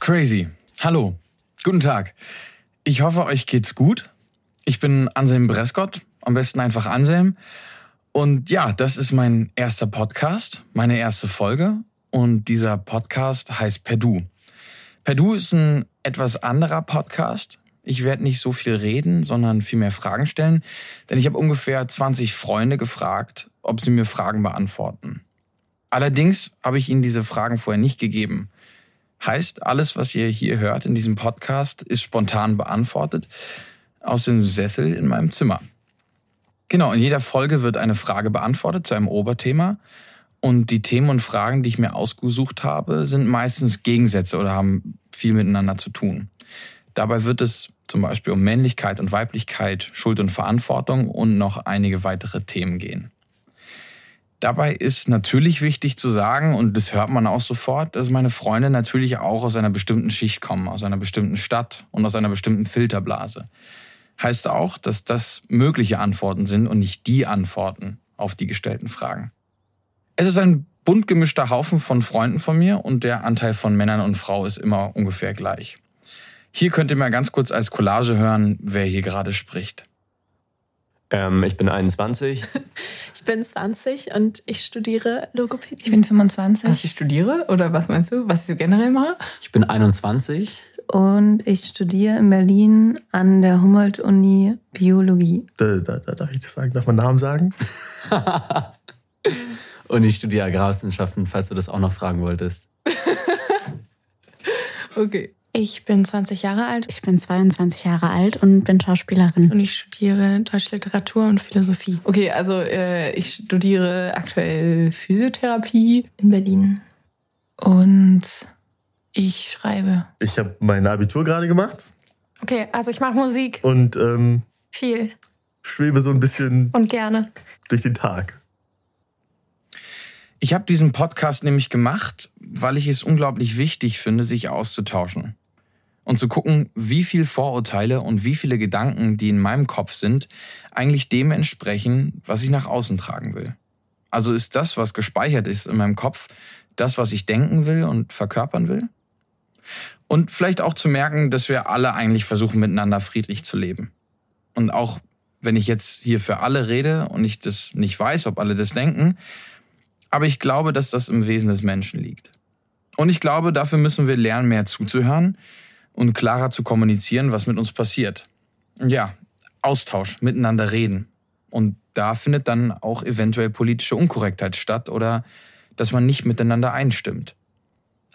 Crazy. Hallo. Guten Tag. Ich hoffe, euch geht's gut. Ich bin Anselm Brescott, am besten einfach Anselm. Und ja, das ist mein erster Podcast, meine erste Folge. Und dieser Podcast heißt Perdu. Perdu ist ein etwas anderer Podcast. Ich werde nicht so viel reden, sondern viel mehr Fragen stellen, denn ich habe ungefähr 20 Freunde gefragt, ob sie mir Fragen beantworten. Allerdings habe ich ihnen diese Fragen vorher nicht gegeben. Heißt, alles, was ihr hier hört in diesem Podcast, ist spontan beantwortet aus dem Sessel in meinem Zimmer. Genau, in jeder Folge wird eine Frage beantwortet zu einem Oberthema. Und die Themen und Fragen, die ich mir ausgesucht habe, sind meistens Gegensätze oder haben viel miteinander zu tun. Dabei wird es zum Beispiel um Männlichkeit und Weiblichkeit, Schuld und Verantwortung und noch einige weitere Themen gehen. Dabei ist natürlich wichtig zu sagen, und das hört man auch sofort, dass meine Freunde natürlich auch aus einer bestimmten Schicht kommen, aus einer bestimmten Stadt und aus einer bestimmten Filterblase. Heißt auch, dass das mögliche Antworten sind und nicht die Antworten auf die gestellten Fragen. Es ist ein bunt gemischter Haufen von Freunden von mir und der Anteil von Männern und Frau ist immer ungefähr gleich. Hier könnt ihr mal ganz kurz als Collage hören, wer hier gerade spricht. Ähm, ich bin 21. ich bin 20 und ich studiere Logopädie. Ich bin 25. Was ich studiere oder was meinst du, was ich so generell mache? Ich bin 21. Und ich studiere in Berlin an der Humboldt-Uni Biologie. Da, da, da, darf ich das sagen? Darf man Namen sagen? und ich studiere Agrarwissenschaften, falls du das auch noch fragen wolltest. okay. Ich bin 20 Jahre alt. Ich bin 22 Jahre alt und bin Schauspielerin. Und ich studiere Deutsche Literatur und Philosophie. Okay, also äh, ich studiere aktuell Physiotherapie in Berlin. Und ich schreibe. Ich habe mein Abitur gerade gemacht. Okay, also ich mache Musik. Und ähm, viel. Schwebe so ein bisschen. Und gerne. Durch den Tag. Ich habe diesen Podcast nämlich gemacht, weil ich es unglaublich wichtig finde, sich auszutauschen und zu gucken, wie viel Vorurteile und wie viele Gedanken, die in meinem Kopf sind, eigentlich dem entsprechen, was ich nach außen tragen will. Also ist das, was gespeichert ist in meinem Kopf, das, was ich denken will und verkörpern will? Und vielleicht auch zu merken, dass wir alle eigentlich versuchen, miteinander friedlich zu leben. Und auch wenn ich jetzt hier für alle rede und ich das nicht weiß, ob alle das denken, aber ich glaube, dass das im Wesen des Menschen liegt. Und ich glaube, dafür müssen wir lernen, mehr zuzuhören, und klarer zu kommunizieren, was mit uns passiert. Ja, Austausch, miteinander reden. Und da findet dann auch eventuell politische Unkorrektheit statt oder dass man nicht miteinander einstimmt.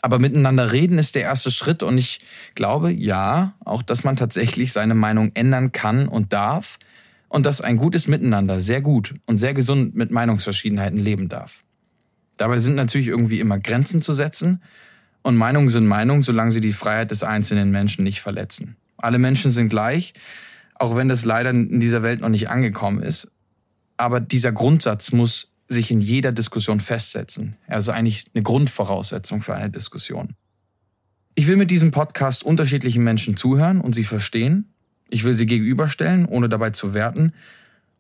Aber miteinander reden ist der erste Schritt und ich glaube, ja, auch dass man tatsächlich seine Meinung ändern kann und darf und dass ein gutes Miteinander sehr gut und sehr gesund mit Meinungsverschiedenheiten leben darf. Dabei sind natürlich irgendwie immer Grenzen zu setzen und Meinungen sind Meinungen, solange sie die Freiheit des einzelnen Menschen nicht verletzen. Alle Menschen sind gleich, auch wenn das leider in dieser Welt noch nicht angekommen ist. Aber dieser Grundsatz muss sich in jeder Diskussion festsetzen. Er ist eigentlich eine Grundvoraussetzung für eine Diskussion. Ich will mit diesem Podcast unterschiedlichen Menschen zuhören und sie verstehen. Ich will sie gegenüberstellen, ohne dabei zu werten.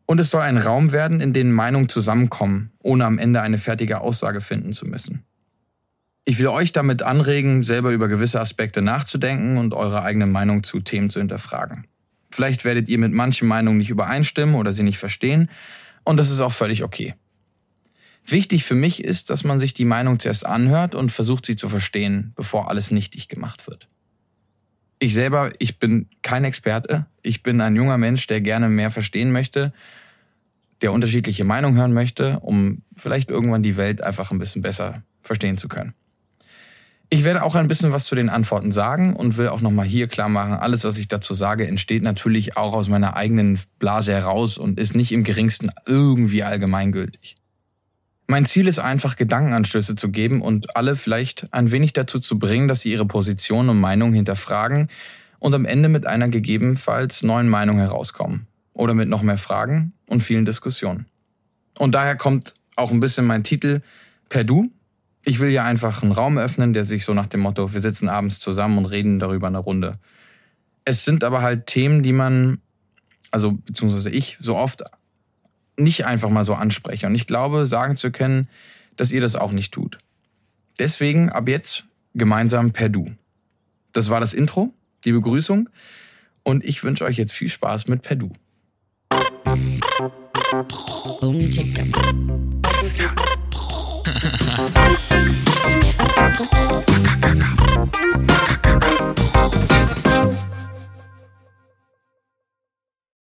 Und es soll ein Raum werden, in dem Meinungen zusammenkommen, ohne am Ende eine fertige Aussage finden zu müssen. Ich will euch damit anregen, selber über gewisse Aspekte nachzudenken und eure eigene Meinung zu Themen zu hinterfragen. Vielleicht werdet ihr mit manchen Meinungen nicht übereinstimmen oder sie nicht verstehen, und das ist auch völlig okay. Wichtig für mich ist, dass man sich die Meinung zuerst anhört und versucht sie zu verstehen, bevor alles nichtig gemacht wird. Ich selber, ich bin kein Experte. Ich bin ein junger Mensch, der gerne mehr verstehen möchte, der unterschiedliche Meinungen hören möchte, um vielleicht irgendwann die Welt einfach ein bisschen besser verstehen zu können. Ich werde auch ein bisschen was zu den Antworten sagen und will auch nochmal hier klar machen, alles, was ich dazu sage, entsteht natürlich auch aus meiner eigenen Blase heraus und ist nicht im geringsten irgendwie allgemeingültig. Mein Ziel ist einfach, Gedankenanstöße zu geben und alle vielleicht ein wenig dazu zu bringen, dass sie ihre Position und Meinung hinterfragen und am Ende mit einer gegebenenfalls neuen Meinung herauskommen. Oder mit noch mehr Fragen und vielen Diskussionen. Und daher kommt auch ein bisschen mein Titel Per Du, Ich will ja einfach einen Raum öffnen, der sich so nach dem Motto, wir sitzen abends zusammen und reden darüber eine Runde. Es sind aber halt Themen, die man, also beziehungsweise ich, so oft nicht einfach mal so anspreche. Und ich glaube, sagen zu können, dass ihr das auch nicht tut. Deswegen ab jetzt gemeinsam per Du. Das war das Intro, die Begrüßung. Und ich wünsche euch jetzt viel Spaß mit per Du.